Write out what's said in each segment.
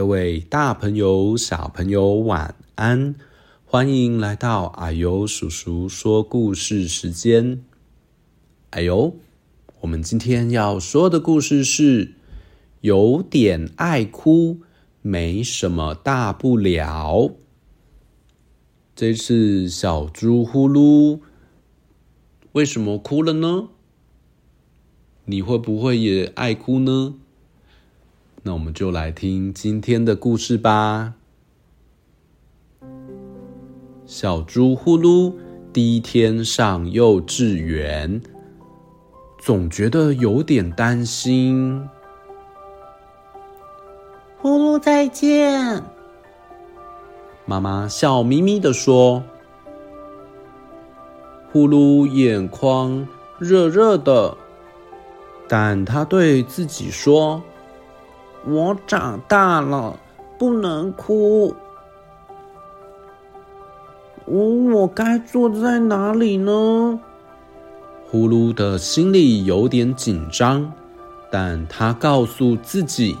各位大朋友、小朋友，晚安！欢迎来到啊呦叔叔说故事时间。啊呦，我们今天要说的故事是：有点爱哭，没什么大不了。这次小猪呼噜为什么哭了呢？你会不会也爱哭呢？那我们就来听今天的故事吧。小猪呼噜第一天上幼稚园，总觉得有点担心。呼噜再见，妈妈笑眯眯地说。呼噜眼眶热热的。但他对自己说：“我长大了，不能哭。我该坐在哪里呢？”呼噜的心里有点紧张，但他告诉自己：“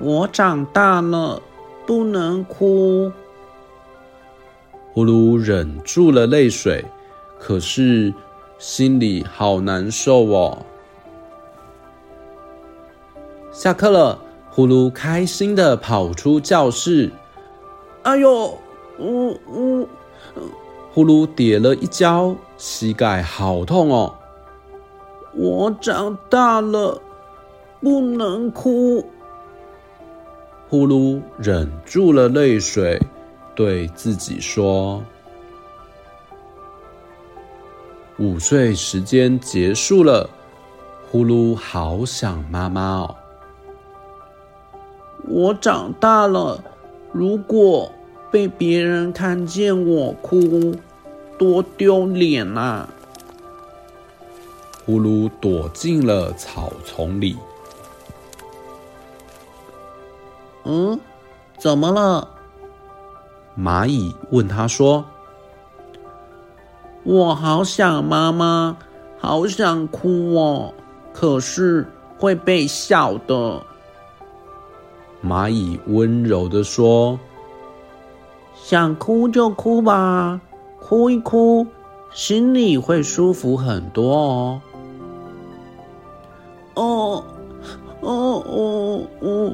我长大了，不能哭。”呼噜忍住了泪水，可是心里好难受哦。下课了，呼噜开心地跑出教室。哎呦，呜呜，呼噜跌了一跤，膝盖好痛哦。我长大了，不能哭。呼噜忍住了泪水，对自己说：“午睡时间结束了，呼噜好想妈妈哦。”我长大了，如果被别人看见我哭，多丢脸啊！呼噜躲进了草丛里。嗯，怎么了？蚂蚁问他说：“我好想妈妈，好想哭哦，可是会被笑的。”蚂蚁温柔地说：“想哭就哭吧，哭一哭，心里会舒服很多哦。”哦，哦哦哦！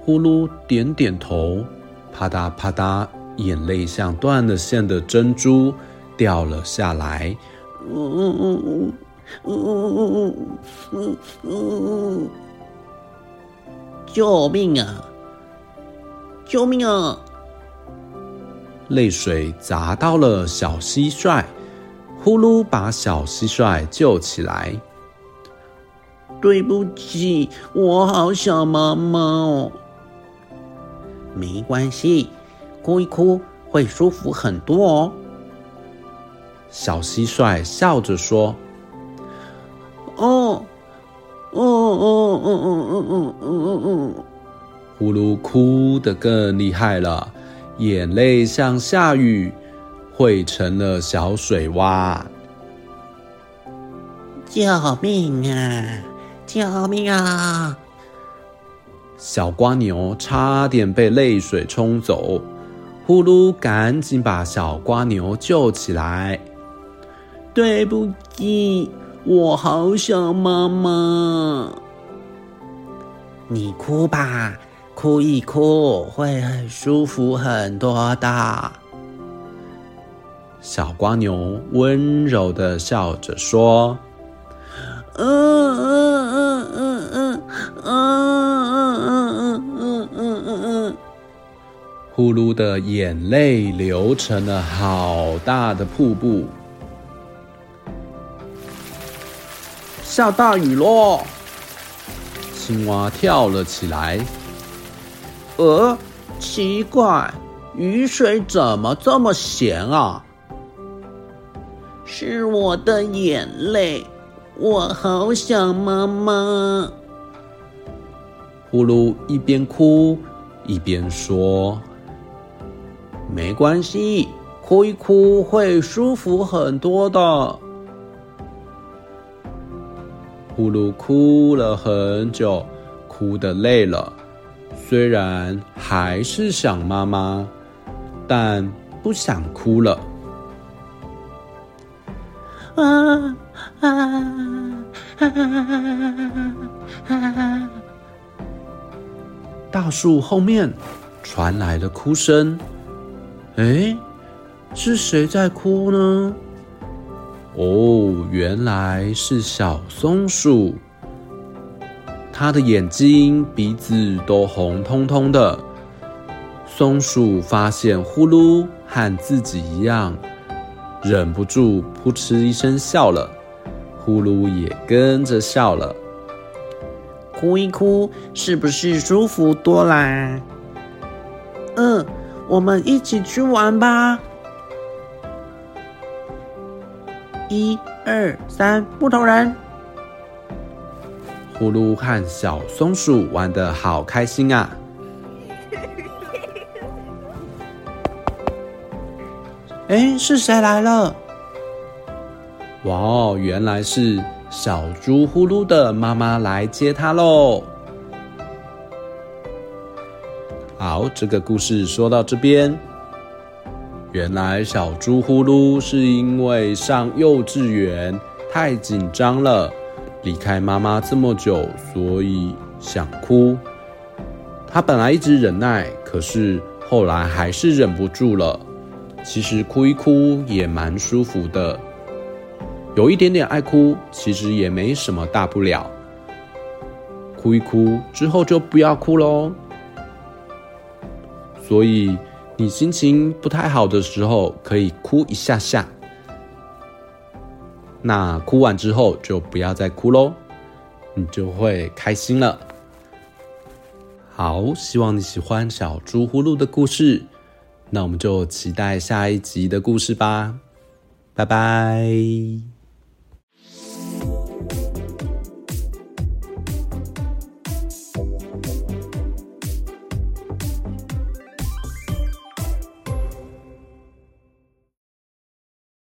呼噜点点头，啪嗒啪嗒，眼泪像断了线的珍珠掉了下来。嗯嗯嗯嗯嗯嗯嗯嗯嗯！救命啊！救命啊！泪水砸到了小蟋蟀，呼噜把小蟋蟀救起来。对不起，我好想妈妈哦。没关系，哭一哭会舒服很多哦。小蟋蟀笑着说：“哦，哦哦哦哦哦哦哦哦哦。”呼噜哭得更厉害了，眼泪像下雨，汇成了小水洼。救命啊！救命啊！小蜗牛差点被泪水冲走，呼噜赶紧把小蜗牛救起来。对不起，我好想妈妈。你哭吧。哭一哭会很舒服很多的。小蜗牛温柔的笑着说：“嗯嗯嗯嗯嗯嗯嗯嗯嗯嗯嗯嗯。”呼噜的眼泪流成了好大的瀑布。下大雨喽！青蛙跳了起来。呃，奇怪，雨水怎么这么咸啊？是我的眼泪，我好想妈妈。呼噜一边哭一边说：“没关系，哭一哭会舒服很多的。”呼噜哭了很久，哭得累了。虽然还是想妈妈，但不想哭了。啊啊啊啊！大树后面传来了哭声。哎，是谁在哭呢？哦，原来是小松鼠。它的眼睛、鼻子都红彤彤的。松鼠发现呼噜和自己一样，忍不住扑哧一声笑了。呼噜也跟着笑了。哭一哭，是不是舒服多啦？嗯，我们一起去玩吧。一二三，木头人。呼噜和小松鼠玩的好开心啊！哎，是谁来了？哇哦，原来是小猪呼噜的妈妈来接它喽！好，这个故事说到这边。原来小猪呼噜是因为上幼稚园太紧张了。离开妈妈这么久，所以想哭。他本来一直忍耐，可是后来还是忍不住了。其实哭一哭也蛮舒服的，有一点点爱哭，其实也没什么大不了。哭一哭之后就不要哭喽。所以你心情不太好的时候，可以哭一下下。那哭完之后就不要再哭喽，你就会开心了。好，希望你喜欢小猪呼噜的故事，那我们就期待下一集的故事吧。拜拜。